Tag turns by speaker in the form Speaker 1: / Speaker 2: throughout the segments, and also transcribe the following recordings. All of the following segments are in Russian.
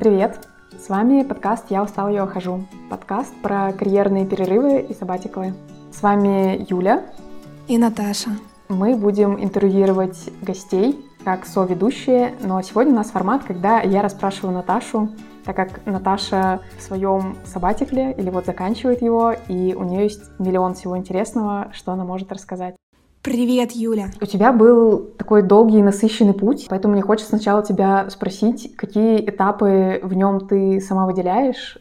Speaker 1: Привет! С вами подкаст «Я устал, я ухожу». Подкаст про карьерные перерывы и сабатиклы. С вами Юля
Speaker 2: и Наташа.
Speaker 1: Мы будем интервьюировать гостей как соведущие, но сегодня у нас формат, когда я расспрашиваю Наташу, так как Наташа в своем сабатикле или вот заканчивает его, и у нее есть миллион всего интересного, что она может рассказать.
Speaker 2: Привет, Юля.
Speaker 1: У тебя был такой долгий и насыщенный путь, поэтому мне хочется сначала тебя спросить, какие этапы в нем ты сама выделяешь?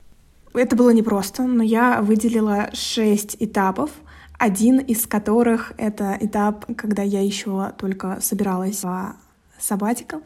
Speaker 2: Это было непросто, но я выделила шесть этапов, один из которых — это этап, когда я еще только собиралась в sabbatical,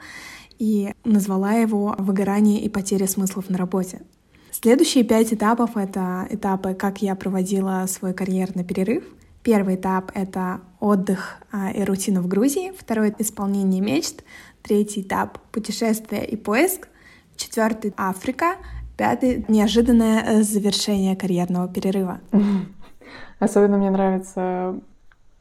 Speaker 2: и назвала его «Выгорание и потеря смыслов на работе». Следующие пять этапов — это этапы, как я проводила свой карьерный перерыв — Первый этап — это отдых а, и рутина в Грузии, второй — исполнение мечт, третий этап — путешествие и поиск, четвертый — Африка, пятый — неожиданное э, завершение карьерного перерыва.
Speaker 1: Особенно мне нравится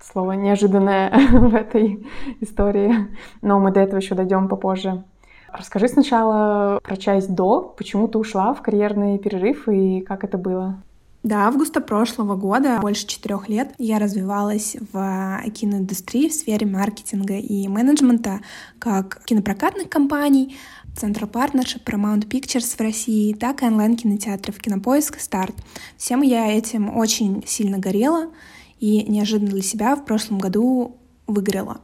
Speaker 1: слово «неожиданное» в этой истории, но мы до этого еще дойдем попозже. Расскажи сначала про часть до, почему ты ушла в карьерный перерыв и как это было.
Speaker 2: До августа прошлого года, больше четырех лет, я развивалась в киноиндустрии в сфере маркетинга и менеджмента как кинопрокатных компаний, Central Partnership, Paramount Pictures в России, так и онлайн-кинотеатров Кинопоиск и Старт. Всем я этим очень сильно горела и неожиданно для себя в прошлом году выиграла.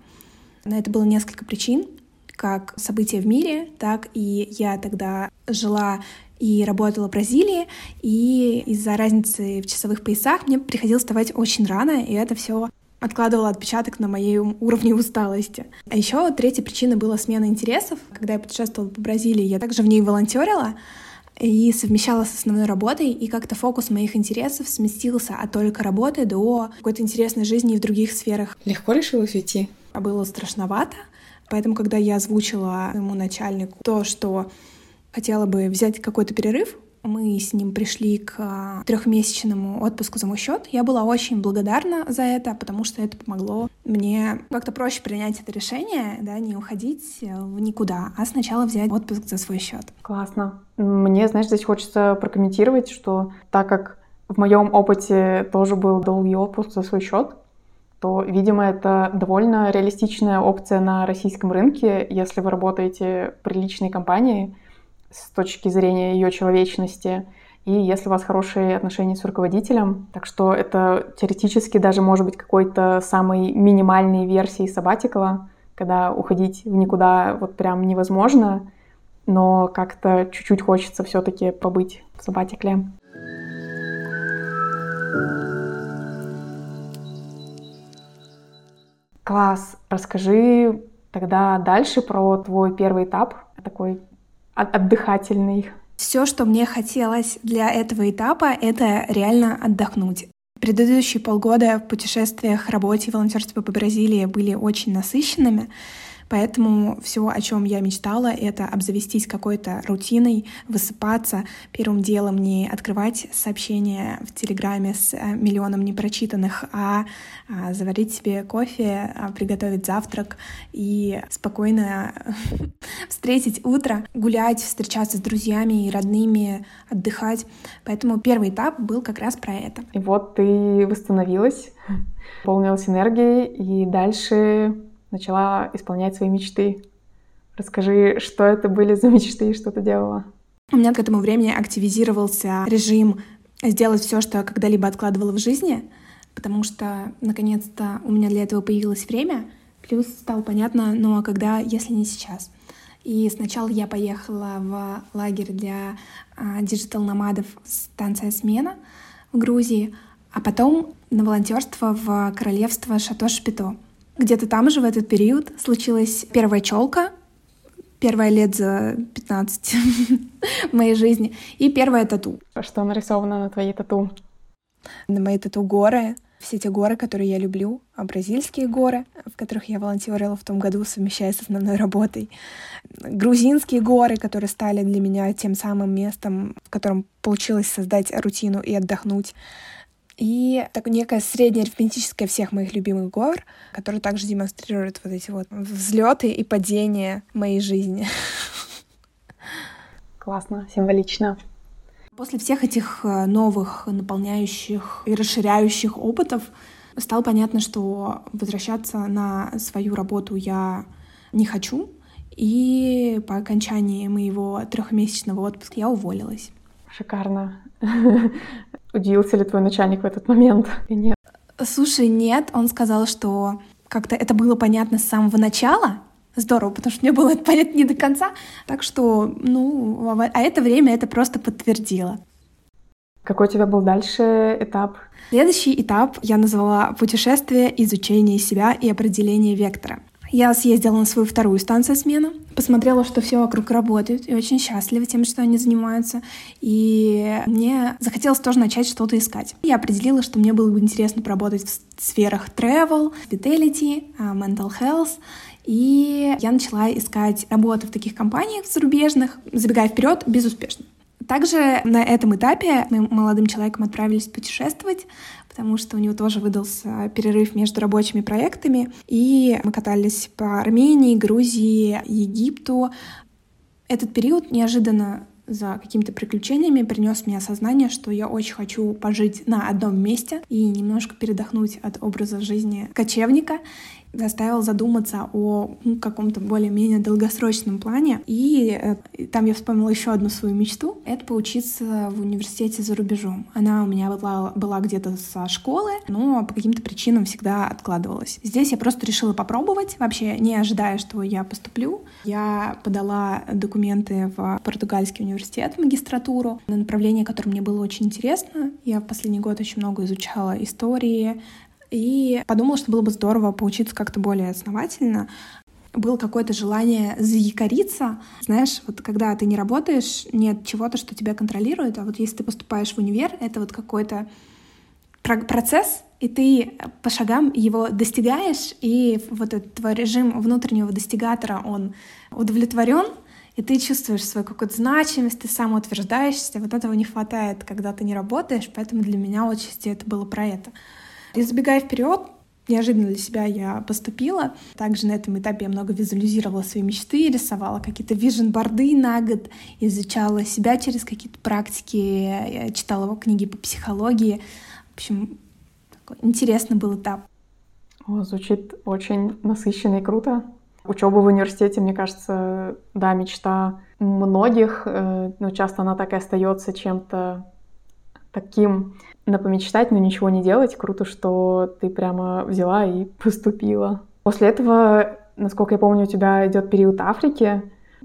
Speaker 2: На это было несколько причин, как события в мире, так и я тогда жила и работала в Бразилии, и из-за разницы в часовых поясах мне приходилось вставать очень рано, и это все откладывало отпечаток на моей уровне усталости. А еще третья причина была смена интересов. Когда я путешествовала по Бразилии, я также в ней волонтерила и совмещала с основной работой, и как-то фокус моих интересов сместился от только работы до какой-то интересной жизни в других сферах.
Speaker 1: Легко решилась уйти?
Speaker 2: А было страшновато, поэтому, когда я озвучила ему начальнику то, что хотела бы взять какой-то перерыв. Мы с ним пришли к а, трехмесячному отпуску за мой счет. Я была очень благодарна за это, потому что это помогло мне как-то проще принять это решение, да, не уходить в никуда, а сначала взять отпуск за свой счет.
Speaker 1: Классно. Мне, знаешь, здесь хочется прокомментировать, что так как в моем опыте тоже был долгий отпуск за свой счет, то, видимо, это довольно реалистичная опция на российском рынке, если вы работаете в приличной компании — с точки зрения ее человечности, и если у вас хорошие отношения с руководителем. Так что это теоретически даже может быть какой-то самой минимальной версией сабатикала, когда уходить в никуда вот прям невозможно, но как-то чуть-чуть хочется все-таки побыть в сабатикле. Класс. Расскажи тогда дальше про твой первый этап, такой отдыхательный.
Speaker 2: Все, что мне хотелось для этого этапа, это реально отдохнуть. Предыдущие полгода в путешествиях, работе и волонтерстве по Бразилии были очень насыщенными. Поэтому все, о чем я мечтала, это обзавестись какой-то рутиной, высыпаться, первым делом не открывать сообщения в Телеграме с э, миллионом непрочитанных, а, а заварить себе кофе, а, приготовить завтрак и спокойно встретить утро, гулять, встречаться с друзьями и родными, отдыхать. Поэтому первый этап был как раз про это.
Speaker 1: И вот ты восстановилась, полнилась энергией, и дальше начала исполнять свои мечты. Расскажи, что это были за мечты и что ты делала?
Speaker 2: У меня к этому времени активизировался режим сделать все, что я когда-либо откладывала в жизни, потому что наконец-то у меня для этого появилось время, плюс стало понятно, ну а когда, если не сейчас. И сначала я поехала в лагерь для digital nomad ов станция «Смена» в Грузии, а потом на волонтерство в королевство Шато-Шпито — где-то там же в этот период случилась первая челка, первая лет за 15 в моей жизни, и первая тату.
Speaker 1: А что нарисовано на твоей тату?
Speaker 2: На моей тату горы, все те горы, которые я люблю, а бразильские горы, в которых я волонтерила в том году, совмещая с основной работой, грузинские горы, которые стали для меня тем самым местом, в котором получилось создать рутину и отдохнуть, и так некая средняя арифметическая всех моих любимых гор, которая также демонстрирует вот эти вот взлеты и падения моей жизни.
Speaker 1: Классно, символично.
Speaker 2: После всех этих э, новых, наполняющих и расширяющих опытов стало понятно, что возвращаться на свою работу я не хочу. И по окончании моего трехмесячного отпуска я уволилась.
Speaker 1: Шикарно. Удивился ли твой начальник в этот момент?
Speaker 2: Нет. Слушай, нет. Он сказал, что как-то это было понятно с самого начала, здорово, потому что мне было это понятно не до конца. Так что, ну, а это время это просто подтвердило.
Speaker 1: Какой у тебя был дальше этап?
Speaker 2: Следующий этап я назвала «Путешествие, изучение себя и определение вектора». Я съездила на свою вторую станцию смены, посмотрела, что все вокруг работает, и очень счастлива тем, что они занимаются. И мне захотелось тоже начать что-то искать. Я определила, что мне было бы интересно поработать в сферах travel, vitality, а, mental health, и я начала искать работу в таких компаниях зарубежных, забегая вперед, безуспешно. Также на этом этапе мы молодым человеком отправились путешествовать, потому что у него тоже выдался перерыв между рабочими проектами, и мы катались по Армении, Грузии, Египту. Этот период неожиданно за какими-то приключениями принес мне осознание, что я очень хочу пожить на одном месте и немножко передохнуть от образа жизни кочевника заставил задуматься о ну, каком-то более-менее долгосрочном плане. И э, там я вспомнила еще одну свою мечту. Это поучиться в университете за рубежом. Она у меня была, была где-то со школы, но по каким-то причинам всегда откладывалась. Здесь я просто решила попробовать, вообще не ожидая, что я поступлю. Я подала документы в португальский университет, в магистратуру, на направление, которое мне было очень интересно. Я в последний год очень много изучала истории, и подумала, что было бы здорово поучиться как-то более основательно. Было какое-то желание заякориться. Знаешь, вот когда ты не работаешь, нет чего-то, что тебя контролирует, а вот если ты поступаешь в универ, это вот какой-то процесс, и ты по шагам его достигаешь, и вот этот твой режим внутреннего достигатора, он удовлетворен, и ты чувствуешь свою какую-то значимость, ты самоутверждаешься. Вот этого не хватает, когда ты не работаешь, поэтому для меня отчасти это было про это. И забегая вперед, неожиданно для себя я поступила. Также на этом этапе я много визуализировала свои мечты, рисовала какие-то вижен-борды на год, изучала себя через какие-то практики, читала книги по психологии. В общем, такой интересный был этап.
Speaker 1: О, звучит очень насыщенно и круто. Учеба в университете, мне кажется, да, мечта многих, э, но часто она так и остается чем-то таким на помечтать, но ничего не делать. Круто, что ты прямо взяла и поступила. После этого, насколько я помню, у тебя идет период Африки.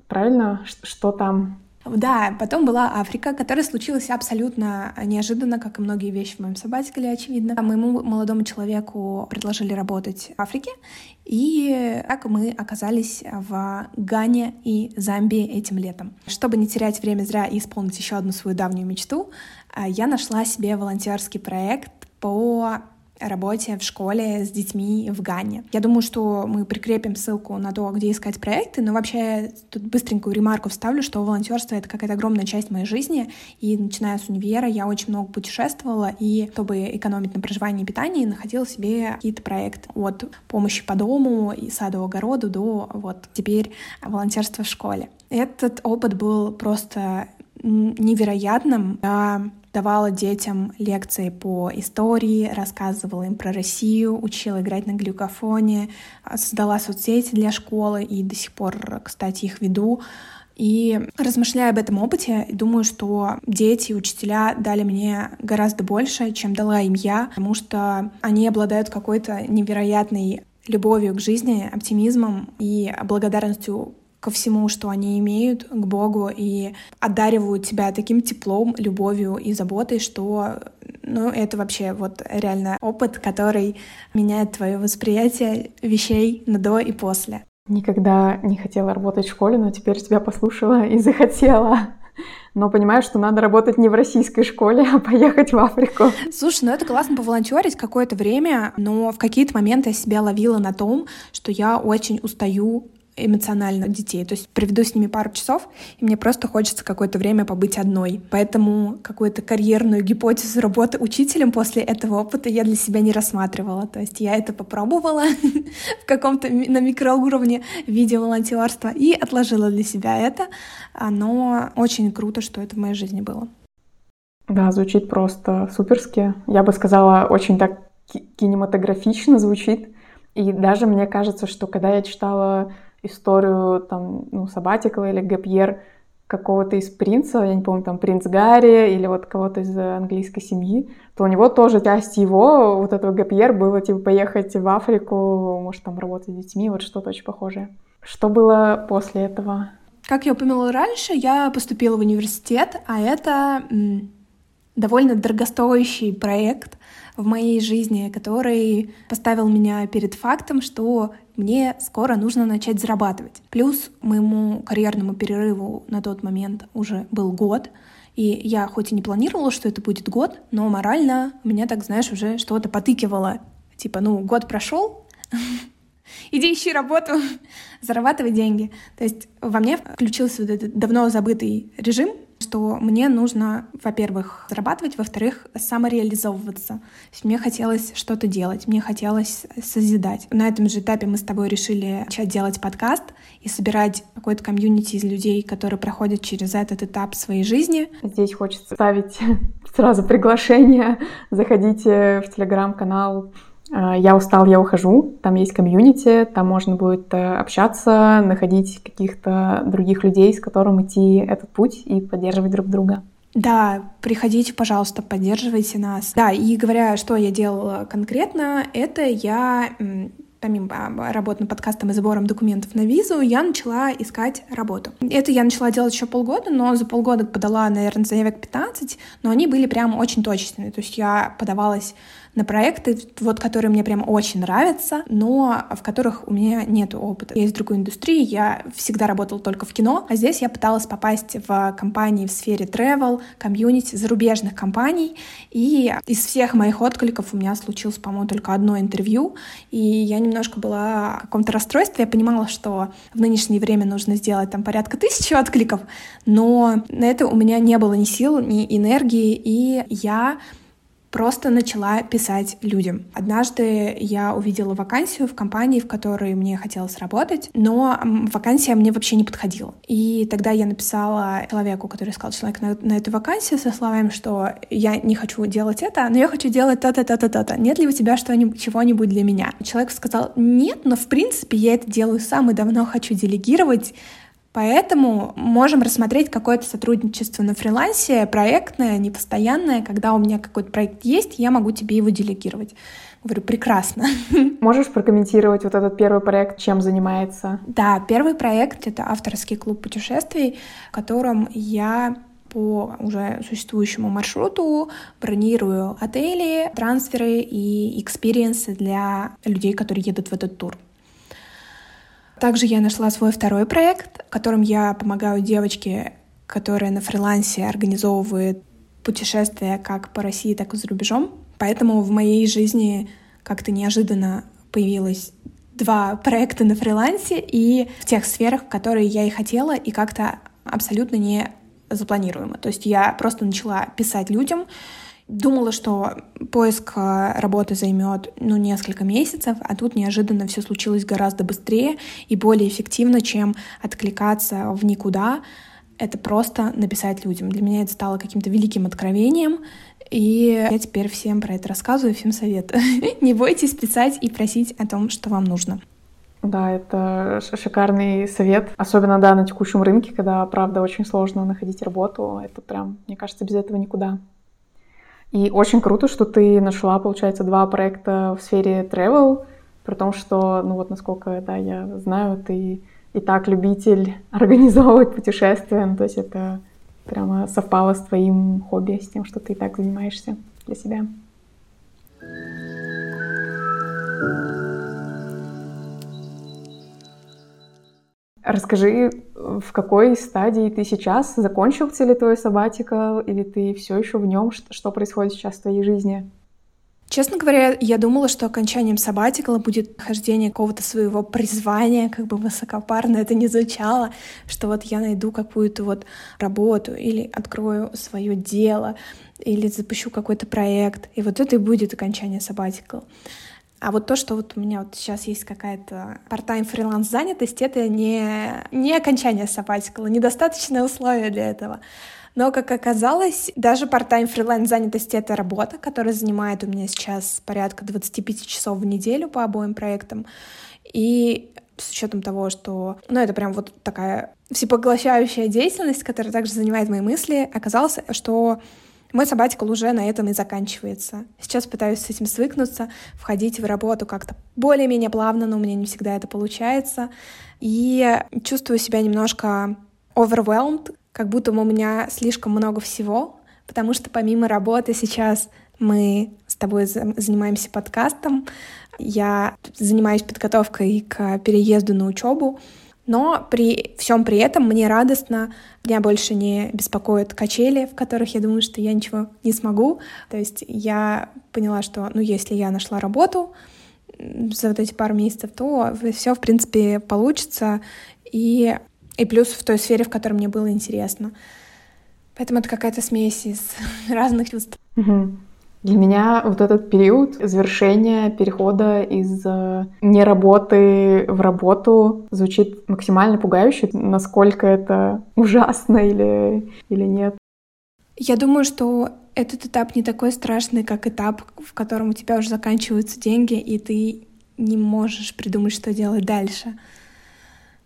Speaker 1: Правильно? Что там?
Speaker 2: Да, потом была Африка, которая случилась абсолютно неожиданно, как и многие вещи в моем сабатикле, очевидно. Моему молодому человеку предложили работать в Африке, и так мы оказались в Гане и Замбии этим летом. Чтобы не терять время зря и исполнить еще одну свою давнюю мечту, я нашла себе волонтерский проект по работе в школе с детьми в Гане. Я думаю, что мы прикрепим ссылку на то, где искать проекты, но вообще тут быстренькую ремарку вставлю, что волонтерство — это какая-то огромная часть моей жизни, и начиная с универа я очень много путешествовала, и чтобы экономить на проживании и питании, находила себе какие-то проекты от помощи по дому и саду огороду до вот теперь волонтерства в школе. Этот опыт был просто невероятным. Я давала детям лекции по истории, рассказывала им про Россию, учила играть на глюкофоне, создала соцсети для школы и до сих пор, кстати, их веду. И размышляя об этом опыте, думаю, что дети и учителя дали мне гораздо больше, чем дала им я, потому что они обладают какой-то невероятной любовью к жизни, оптимизмом и благодарностью ко всему, что они имеют, к Богу, и одаривают тебя таким теплом, любовью и заботой, что ну, это вообще вот реально опыт, который меняет твое восприятие вещей на до и после.
Speaker 1: Никогда не хотела работать в школе, но теперь тебя послушала и захотела. Но понимаю, что надо работать не в российской школе, а поехать в Африку.
Speaker 2: Слушай, ну это классно поволонтерить какое-то время, но в какие-то моменты я себя ловила на том, что я очень устаю эмоционально детей. То есть приведу с ними пару часов, и мне просто хочется какое-то время побыть одной. Поэтому какую-то карьерную гипотезу работы учителем после этого опыта я для себя не рассматривала. То есть я это попробовала в каком-то на микроуровне в виде волонтерства и отложила для себя это. Но очень круто, что это в моей жизни было.
Speaker 1: Да, звучит просто суперски. Я бы сказала, очень так кинематографично звучит. И даже мне кажется, что когда я читала историю там, ну, Сабатикла или Гапьер какого-то из принца, я не помню, там принц Гарри или вот кого-то из английской семьи, то у него тоже часть его, вот этого Гапьер, было типа поехать в Африку, может там работать с детьми, вот что-то очень похожее. Что было после этого?
Speaker 2: Как я упомянула раньше, я поступила в университет, а это довольно дорогостоящий проект в моей жизни, который поставил меня перед фактом, что мне скоро нужно начать зарабатывать. Плюс моему карьерному перерыву на тот момент уже был год, и я хоть и не планировала, что это будет год, но морально меня так, знаешь, уже что-то потыкивало. Типа, ну, год прошел, иди ищи работу, зарабатывай деньги. То есть во мне включился вот этот давно забытый режим, что мне нужно, во-первых, зарабатывать, во-вторых, самореализовываться. Мне хотелось что-то делать, мне хотелось созидать. На этом же этапе мы с тобой решили начать делать подкаст и собирать какой-то комьюнити из людей, которые проходят через этот этап своей жизни.
Speaker 1: Здесь хочется ставить сразу приглашение. Заходите в телеграм-канал я устал, я ухожу. Там есть комьюнити, там можно будет э, общаться, находить каких-то других людей, с которым идти этот путь и поддерживать друг друга.
Speaker 2: Да, приходите, пожалуйста, поддерживайте нас. Да, и говоря, что я делала конкретно, это я помимо работы над подкастом и сбором документов на визу, я начала искать работу. Это я начала делать еще полгода, но за полгода подала, наверное, заявок 15, но они были прям очень точечные. То есть я подавалась на проекты, вот, которые мне прям очень нравятся, но в которых у меня нет опыта. Я из другой индустрии, я всегда работала только в кино, а здесь я пыталась попасть в компании в сфере travel, комьюнити, зарубежных компаний, и из всех моих откликов у меня случилось, по-моему, только одно интервью, и я немножко была в каком-то расстройстве, я понимала, что в нынешнее время нужно сделать там порядка тысячи откликов, но на это у меня не было ни сил, ни энергии, и я просто начала писать людям. Однажды я увидела вакансию в компании, в которой мне хотелось работать, но вакансия мне вообще не подходила. И тогда я написала человеку, который искал человека на, на эту вакансию со словами, что я не хочу делать это, но я хочу делать то-то, то-то, то-то. Нет ли у тебя что-нибудь, чего-нибудь для меня? Человек сказал, нет, но в принципе я это делаю сам и давно хочу делегировать Поэтому можем рассмотреть какое-то сотрудничество на фрилансе, проектное, непостоянное. Когда у меня какой-то проект есть, я могу тебе его делегировать. Говорю, прекрасно.
Speaker 1: Можешь прокомментировать вот этот первый проект, чем занимается?
Speaker 2: Да, первый проект — это авторский клуб путешествий, в котором я по уже существующему маршруту бронирую отели, трансферы и experience ы для людей, которые едут в этот тур. Также я нашла свой второй проект, в котором я помогаю девочке, которая на фрилансе организовывает путешествия как по России, так и за рубежом. Поэтому в моей жизни как-то неожиданно появилось два проекта на фрилансе и в тех сферах, которые я и хотела, и как-то абсолютно не запланируемо. То есть я просто начала писать людям, Думала, что поиск э, работы займет ну, несколько месяцев, а тут неожиданно все случилось гораздо быстрее и более эффективно, чем откликаться в никуда. Это просто написать людям. Для меня это стало каким-то великим откровением, и я теперь всем про это рассказываю, всем советую. Не бойтесь писать и просить о том, что вам нужно.
Speaker 1: Да, это шикарный совет. Особенно, да, на текущем рынке, когда, правда, очень сложно находить работу. Это прям, мне кажется, без этого никуда. И очень круто, что ты нашла, получается, два проекта в сфере travel, при том, что, ну вот насколько да, я знаю, ты и так любитель организовывать путешествия, ну, то есть это прямо совпало с твоим хобби, с тем, что ты и так занимаешься для себя. Расскажи, в какой стадии ты сейчас? Закончился ли твой сабатикал, или ты все еще в нем? Что, происходит сейчас в твоей жизни?
Speaker 2: Честно говоря, я думала, что окончанием сабатикала будет хождение какого-то своего призвания, как бы высокопарно это не звучало, что вот я найду какую-то вот работу или открою свое дело, или запущу какой-то проект, и вот это и будет окончание сабатикл. А вот то, что вот у меня вот сейчас есть какая-то part-time фриланс занятость, это не, не окончание сабатикала, недостаточное условие для этого. Но, как оказалось, даже part-time фриланс занятости — это работа, которая занимает у меня сейчас порядка 25 часов в неделю по обоим проектам. И с учетом того, что, ну, это прям вот такая всепоглощающая деятельность, которая также занимает мои мысли, оказалось, что мой сабатикл уже на этом и заканчивается. Сейчас пытаюсь с этим свыкнуться, входить в работу как-то более-менее плавно, но у меня не всегда это получается. И чувствую себя немножко overwhelmed, как будто у меня слишком много всего, потому что помимо работы сейчас мы с тобой занимаемся подкастом, я занимаюсь подготовкой к переезду на учебу, но при всем при этом мне радостно, меня больше не беспокоят качели, в которых я думаю, что я ничего не смогу. То есть я поняла, что, ну, если я нашла работу за вот эти пару месяцев, то все, в принципе, получится. И, и плюс в той сфере, в которой мне было интересно. Поэтому это какая-то смесь из разных чувств.
Speaker 1: Угу. Для меня вот этот период завершения перехода из э, неработы в работу звучит максимально пугающе, насколько это ужасно или, или нет.
Speaker 2: Я думаю, что этот этап не такой страшный, как этап, в котором у тебя уже заканчиваются деньги, и ты не можешь придумать, что делать дальше.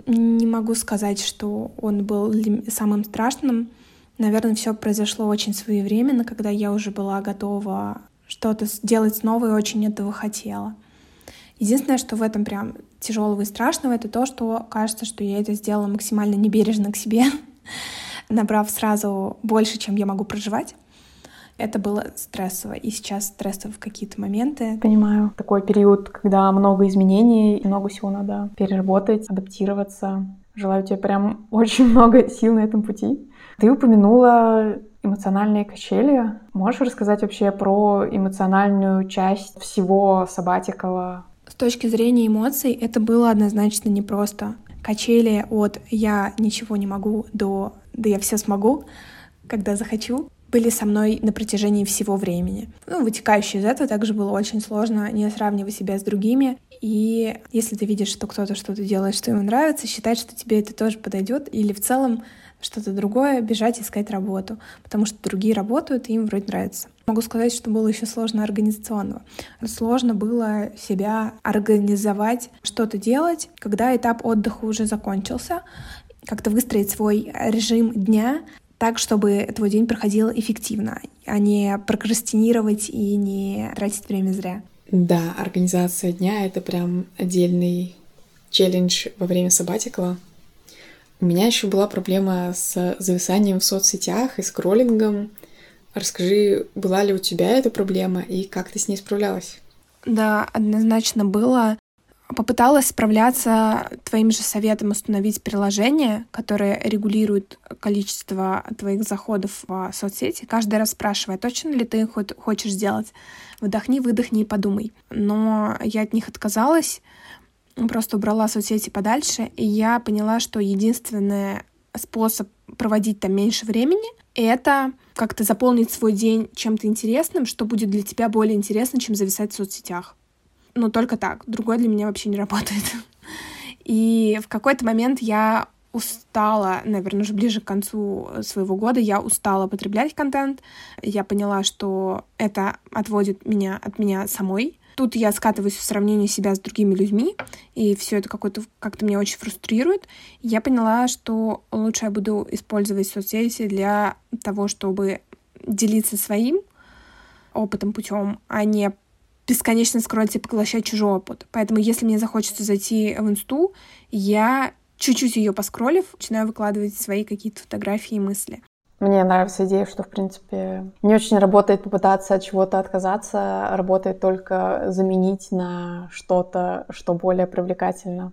Speaker 2: Не могу сказать, что он был самым страшным. Наверное, все произошло очень своевременно, когда я уже была готова что-то делать снова и очень этого хотела. Единственное, что в этом прям тяжелого и страшного, это то, что кажется, что я это сделала максимально небережно к себе, набрав сразу больше, чем я могу проживать. Это было стрессово, и сейчас стрессово в какие-то моменты.
Speaker 1: Понимаю. Такой период, когда много изменений, много всего надо переработать, адаптироваться. Желаю тебе прям очень много сил на этом пути. Ты упомянула эмоциональные качели. Можешь рассказать вообще про эмоциональную часть всего Сабатикова?
Speaker 2: С точки зрения эмоций это было однозначно непросто. Качели от «я ничего не могу» до «да я все смогу», когда захочу, были со мной на протяжении всего времени. Ну, вытекающее из этого также было очень сложно не сравнивать себя с другими. И если ты видишь, что кто-то что-то делает, что ему нравится, считать, что тебе это тоже подойдет, или в целом что-то другое, бежать искать работу, потому что другие работают, и им вроде нравится. Могу сказать, что было еще сложно организационного. Сложно было себя организовать, что-то делать, когда этап отдыха уже закончился, как-то выстроить свой режим дня так, чтобы твой день проходил эффективно, а не прокрастинировать и не тратить время зря.
Speaker 3: Да, организация дня — это прям отдельный челлендж во время сабатикла. У меня еще была проблема с зависанием в соцсетях и скроллингом. Расскажи, была ли у тебя эта проблема и как ты с ней справлялась?
Speaker 2: Да, однозначно было. Попыталась справляться твоим же советом установить приложение, которое регулирует количество твоих заходов в соцсети, каждый раз спрашивая, точно ли ты хочешь сделать. Вдохни, выдохни и подумай. Но я от них отказалась, просто убрала соцсети подальше, и я поняла, что единственный способ проводить там меньше времени — это как-то заполнить свой день чем-то интересным, что будет для тебя более интересно, чем зависать в соцсетях. Ну, только так. Другое для меня вообще не работает. И в какой-то момент я устала, наверное, уже ближе к концу своего года, я устала потреблять контент. Я поняла, что это отводит меня от меня самой. Тут я скатываюсь в сравнение себя с другими людьми, и все это какое-то как-то меня очень фрустрирует. Я поняла, что лучше я буду использовать соцсети для того, чтобы делиться своим опытом путем, а не бесконечно скроллить и поглощать чужой опыт. Поэтому, если мне захочется зайти в инсту, я чуть-чуть ее поскролив, начинаю выкладывать свои какие-то фотографии и мысли.
Speaker 1: Мне нравится идея, что, в принципе, не очень работает попытаться от чего-то отказаться, работает только заменить на что-то, что более привлекательно.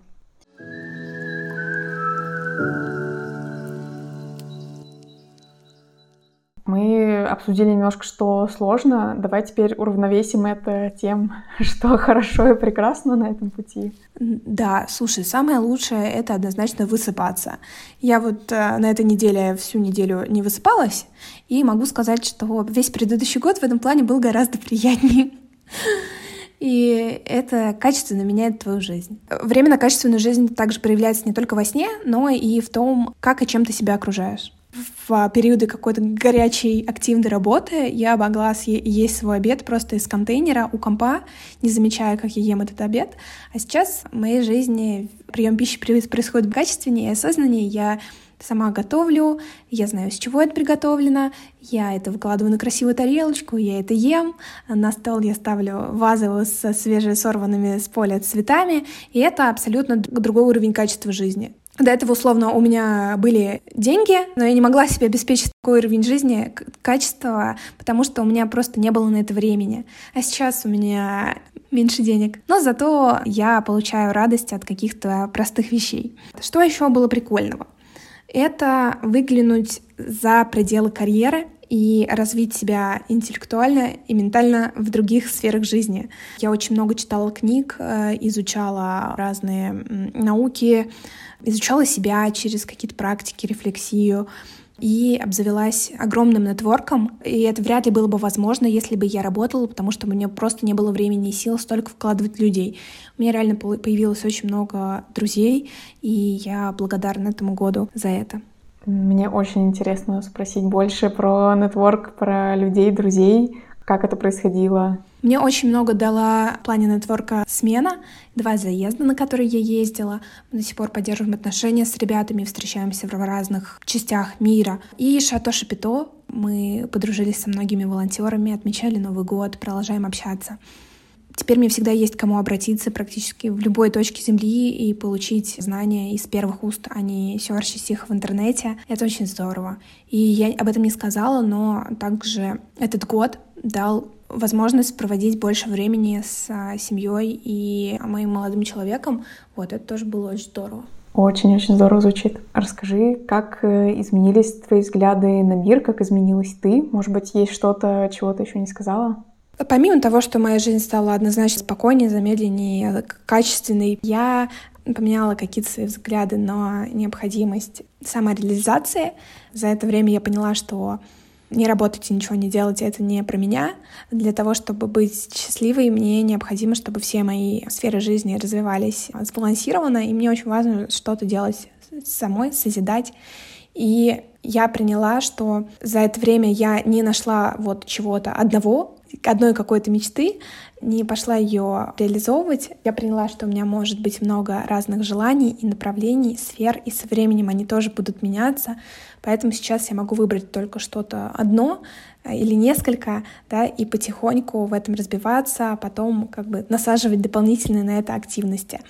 Speaker 1: Мы обсудили немножко, что сложно. Давай теперь уравновесим это тем, что хорошо и прекрасно на этом пути.
Speaker 2: Да, слушай, самое лучшее — это однозначно высыпаться. Я вот э, на этой неделе всю неделю не высыпалась, и могу сказать, что весь предыдущий год в этом плане был гораздо приятнее. И это качественно меняет твою жизнь. Время на качественную жизнь также проявляется не только во сне, но и в том, как и чем ты себя окружаешь. В периоды какой-то горячей активной работы я могла есть свой обед просто из контейнера у компа, не замечая, как я ем этот обед. А сейчас в моей жизни прием пищи происходит качественнее и осознаннее. Я сама готовлю, я знаю, с чего это приготовлено, я это выкладываю на красивую тарелочку, я это ем, на стол я ставлю вазу со свежесорванными с поля цветами, и это абсолютно другой уровень качества жизни. До этого, условно, у меня были деньги, но я не могла себе обеспечить такой уровень жизни, качества, потому что у меня просто не было на это времени. А сейчас у меня меньше денег. Но зато я получаю радость от каких-то простых вещей. Что еще было прикольного? это выглянуть за пределы карьеры и развить себя интеллектуально и ментально в других сферах жизни. Я очень много читала книг, э, изучала разные науки, изучала себя через какие-то практики, рефлексию и обзавелась огромным нетворком. И это вряд ли было бы возможно, если бы я работала, потому что у меня просто не было времени и сил столько вкладывать людей. У меня реально появилось очень много друзей, и я благодарна этому году за это.
Speaker 1: Мне очень интересно спросить больше про нетворк, про людей, друзей, как это происходило.
Speaker 2: Мне очень много дала в плане нетворка смена, два заезда, на которые я ездила. Мы до сих пор поддерживаем отношения с ребятами, встречаемся в разных частях мира. И Шато Шапито, мы подружились со многими волонтерами, отмечали Новый год, продолжаем общаться. Теперь мне всегда есть кому обратиться практически в любой точке Земли и получить знания из первых уст, а не серчить их в интернете. Это очень здорово. И я об этом не сказала, но также этот год дал возможность проводить больше времени с а, семьей и моим молодым человеком. Вот, это тоже было очень здорово.
Speaker 1: Очень-очень здорово звучит. Расскажи, как э, изменились твои взгляды на мир, как изменилась ты? Может быть, есть что-то, чего ты еще не сказала?
Speaker 2: Помимо того, что моя жизнь стала однозначно спокойнее, замедленнее, качественной, я поменяла какие-то свои взгляды на необходимость самореализации. За это время я поняла, что не работать и ничего не делать — это не про меня. Для того, чтобы быть счастливой, мне необходимо, чтобы все мои сферы жизни развивались сбалансированно, и мне очень важно что-то делать самой, созидать. И я приняла, что за это время я не нашла вот чего-то одного, одной какой-то мечты, не пошла ее реализовывать. Я поняла, что у меня может быть много разных желаний и направлений, сфер, и со временем они тоже будут меняться. Поэтому сейчас я могу выбрать только что-то одно э, или несколько, да, и потихоньку в этом разбиваться, а потом как бы насаживать дополнительные на это активности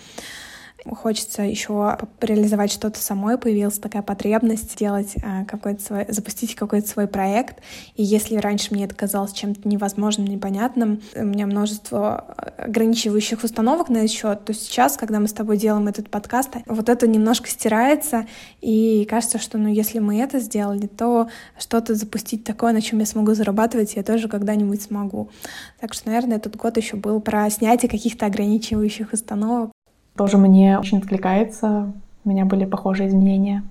Speaker 2: хочется еще реализовать что-то самой, появилась такая потребность сделать а, какой-то свой, запустить какой-то свой проект. И если раньше мне это казалось чем-то невозможным, непонятным, у меня множество а, ограничивающих установок на этот счет, то сейчас, когда мы с тобой делаем этот подкаст, вот это немножко стирается, и кажется, что ну если мы это сделали, то что-то запустить такое, на чем я смогу зарабатывать, я тоже когда-нибудь смогу. Так что, наверное, этот год еще был про снятие каких-то ограничивающих установок,
Speaker 1: тоже мне очень откликается. У меня были похожие изменения.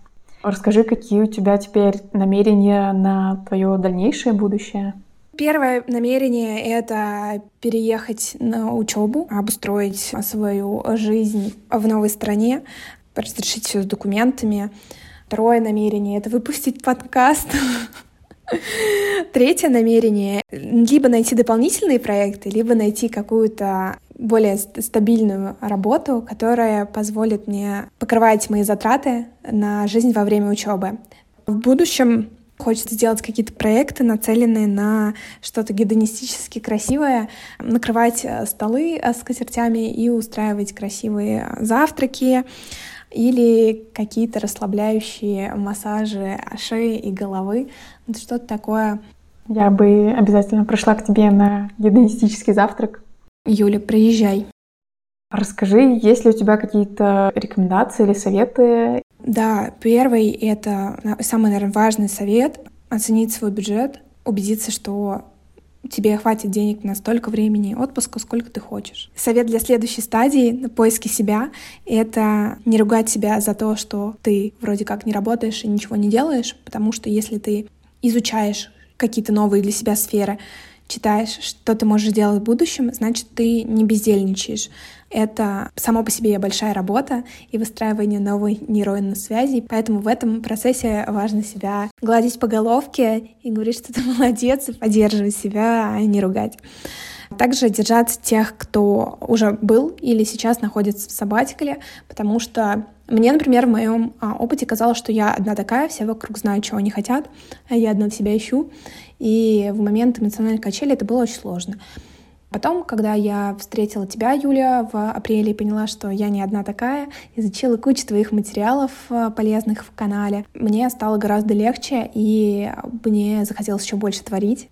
Speaker 1: Расскажи, какие у тебя теперь намерения на твое дальнейшее будущее?
Speaker 2: Первое намерение — это переехать на учебу, обустроить свою жизнь в новой стране, разрешить все с документами. Второе намерение — это выпустить подкаст. Третье намерение — либо найти дополнительные проекты, либо найти какую-то более стабильную работу, которая позволит мне покрывать мои затраты на жизнь во время учебы. В будущем Хочется сделать какие-то проекты, нацеленные на что-то гедонистически красивое, накрывать э, столы э, с скатертями и устраивать красивые завтраки или какие-то расслабляющие массажи шеи и головы. Что-то такое.
Speaker 1: Я бы обязательно пришла к тебе на гедонистический завтрак.
Speaker 2: Юля, приезжай.
Speaker 1: Расскажи, есть ли у тебя какие-то рекомендации или советы?
Speaker 2: Да, первый — это самый, наверное, важный совет — оценить свой бюджет убедиться, что тебе хватит денег на столько времени отпуска, сколько ты хочешь. Совет для следующей стадии на поиске себя — это не ругать себя за то, что ты вроде как не работаешь и ничего не делаешь, потому что если ты изучаешь какие-то новые для себя сферы, читаешь, что ты можешь делать в будущем, значит, ты не бездельничаешь. Это само по себе большая работа и выстраивание новой нейронной связи. Поэтому в этом процессе важно себя гладить по головке и говорить, что ты молодец, и поддерживать себя, а не ругать. Также держаться тех, кто уже был или сейчас находится в сабатикале, потому что мне, например, в моем а, опыте казалось, что я одна такая, все вокруг знают, чего они хотят, а я одна себя ищу. И в момент эмоциональной качели это было очень сложно. Потом, когда я встретила тебя, Юля, в апреле и поняла, что я не одна такая, изучила кучу твоих материалов э, полезных в канале, мне стало гораздо легче, и мне захотелось еще больше творить.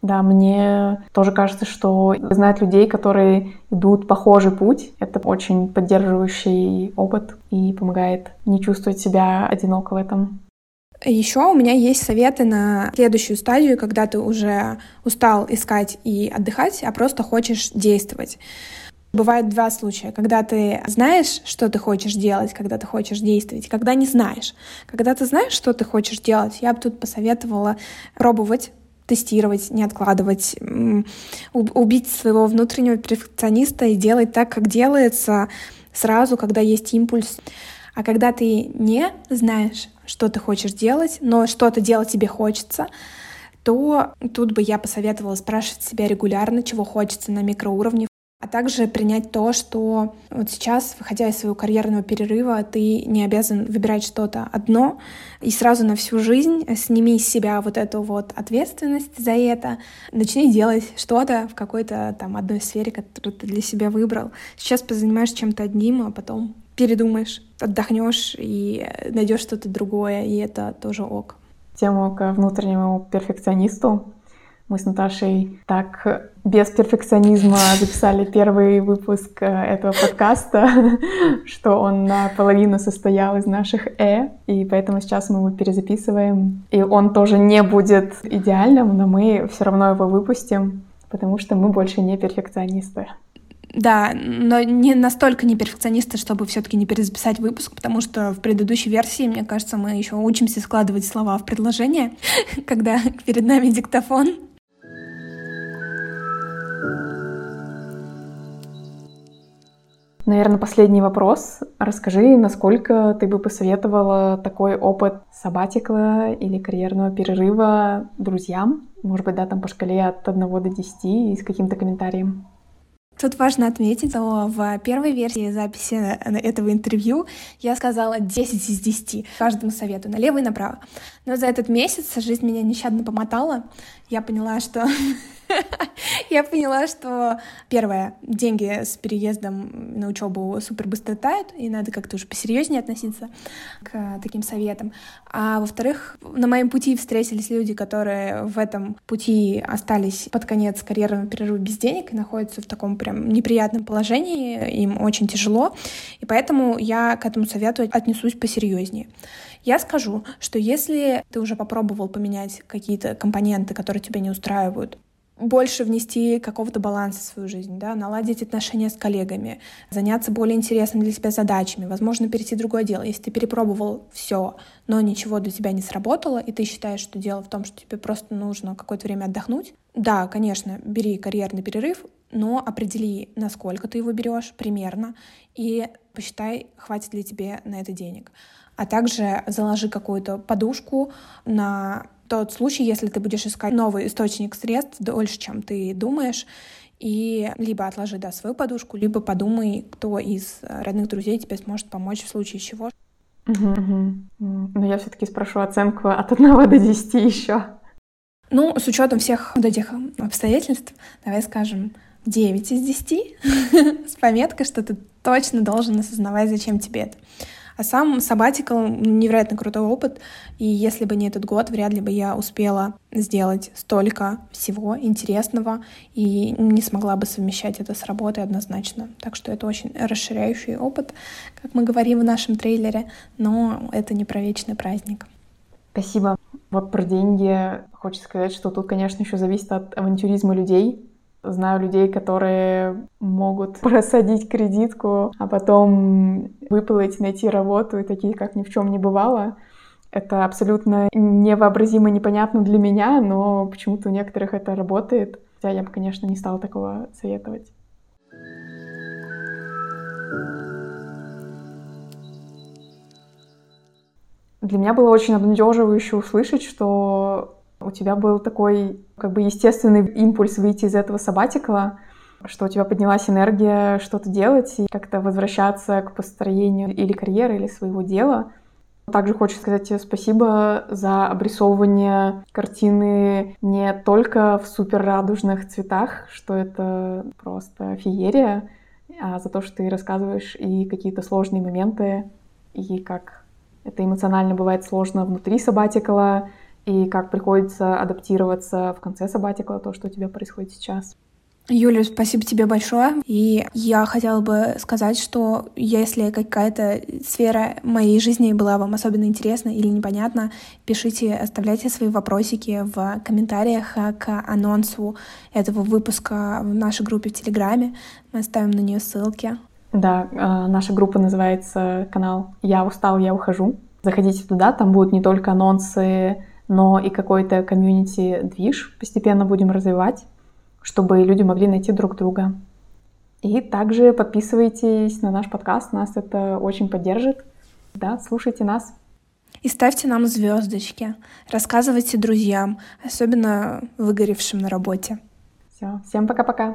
Speaker 1: Да, мне тоже кажется, что знать людей, которые идут похожий путь, это очень поддерживающий опыт и помогает не чувствовать себя одиноко в этом.
Speaker 2: Еще у меня есть советы на следующую стадию, когда ты уже устал искать и отдыхать, а просто хочешь действовать. Бывает два случая, когда ты знаешь, что ты хочешь делать, когда ты хочешь действовать, когда не знаешь. Когда ты знаешь, что ты хочешь делать, я бы тут посоветовала пробовать тестировать, не откладывать, убить своего внутреннего перфекциониста и делать так, как делается сразу, когда есть импульс. А когда ты не знаешь, что ты хочешь делать, но что-то делать тебе хочется, то тут бы я посоветовала спрашивать себя регулярно, чего хочется на микроуровне, а также принять то, что вот сейчас, выходя из своего карьерного перерыва, ты не обязан выбирать что-то одно и сразу на всю жизнь сними с себя вот эту вот ответственность за это, начни делать что-то в какой-то там одной сфере, которую ты для себя выбрал. Сейчас позанимаешься чем-то одним, а потом передумаешь, отдохнешь и найдешь что-то другое, и это тоже ок.
Speaker 1: Тему к внутреннему перфекционисту. Мы с Наташей так без перфекционизма записали первый выпуск э, этого подкаста, что он наполовину состоял из наших «э», и поэтому сейчас мы его перезаписываем. И он тоже не будет идеальным, но мы все равно его выпустим, потому что мы больше не перфекционисты.
Speaker 2: Да, но не настолько не перфекционисты, чтобы все-таки не перезаписать выпуск, потому что в предыдущей версии, мне кажется, мы еще учимся складывать слова в предложение, когда перед нами диктофон.
Speaker 1: Наверное, последний вопрос. Расскажи, насколько ты бы посоветовала такой опыт сабатикла или карьерного перерыва друзьям? Может быть, да, там по шкале от 1 до 10 и с каким-то комментарием.
Speaker 2: Тут важно отметить, что в первой версии записи этого интервью я сказала 10 из 10 каждому совету, налево и направо. Но за этот месяц жизнь меня нещадно помотала. Я поняла, что Я поняла, что первое, деньги с переездом на учебу супер быстро тают, и надо как-то уже посерьезнее относиться к таким советам. А во-вторых, на моем пути встретились люди, которые в этом пути остались под конец карьерного перерыва без денег и находятся в таком прям неприятном положении, им очень тяжело, и поэтому я к этому совету отнесусь посерьезнее. Я скажу, что если ты уже попробовал поменять какие-то компоненты, которые тебя не устраивают, больше внести какого-то баланса в свою жизнь, да, наладить отношения с коллегами, заняться более интересными для себя задачами, возможно, перейти в другое дело. Если ты перепробовал все, но ничего для тебя не сработало, и ты считаешь, что дело в том, что тебе просто нужно какое-то время отдохнуть, да, конечно, бери карьерный перерыв, но определи, насколько ты его берешь примерно, и посчитай, хватит ли тебе на это денег. А также заложи какую-то подушку на тот случай, если ты будешь искать новый источник средств дольше, чем ты думаешь, и либо отложи да, свою подушку, либо подумай, кто из родных друзей тебе сможет помочь в случае чего.
Speaker 1: Угу, угу. Но я все-таки спрошу оценку от 1 до 10 еще.
Speaker 2: Ну, с учетом всех вот этих обстоятельств, давай скажем 9 из 10 с пометкой, что ты точно должен осознавать, зачем тебе это. А сам Sabbatical — невероятно крутой опыт, и если бы не этот год, вряд ли бы я успела сделать столько всего интересного и не смогла бы совмещать это с работой однозначно. Так что это очень расширяющий опыт, как мы говорим в нашем трейлере, но это не про вечный праздник.
Speaker 1: Спасибо. Вот про деньги хочется сказать, что тут, конечно, еще зависит от авантюризма людей. Знаю людей, которые могут просадить кредитку, а потом выплыть, найти работу и такие, как ни в чем не бывало. Это абсолютно невообразимо непонятно для меня, но почему-то у некоторых это работает. Хотя я бы, конечно, не стала такого советовать. Для меня было очень обнадеживающе услышать, что у тебя был такой как бы естественный импульс выйти из этого сабатикла, что у тебя поднялась энергия что-то делать и как-то возвращаться к построению или карьеры, или своего дела. Также хочу сказать тебе спасибо за обрисовывание картины не только в супер радужных цветах, что это просто феерия, а за то, что ты рассказываешь и какие-то сложные моменты, и как это эмоционально бывает сложно внутри сабатикала, и как приходится адаптироваться в конце сабатикала, то, что у тебя происходит сейчас.
Speaker 2: Юля, спасибо тебе большое. И я хотела бы сказать, что если какая-то сфера моей жизни была вам особенно интересна или непонятна, пишите, оставляйте свои вопросики в комментариях к анонсу этого выпуска в нашей группе в Телеграме. Мы оставим на нее ссылки.
Speaker 1: Да, а, наша группа называется канал «Я устал, я ухожу». Заходите туда, там будут не только анонсы, но и какой-то комьюнити-движ постепенно будем развивать чтобы люди могли найти друг друга. И также подписывайтесь на наш подкаст, нас это очень поддержит. Да, слушайте нас.
Speaker 2: И ставьте нам звездочки. Рассказывайте друзьям, особенно выгоревшим на работе.
Speaker 1: Все, всем пока-пока.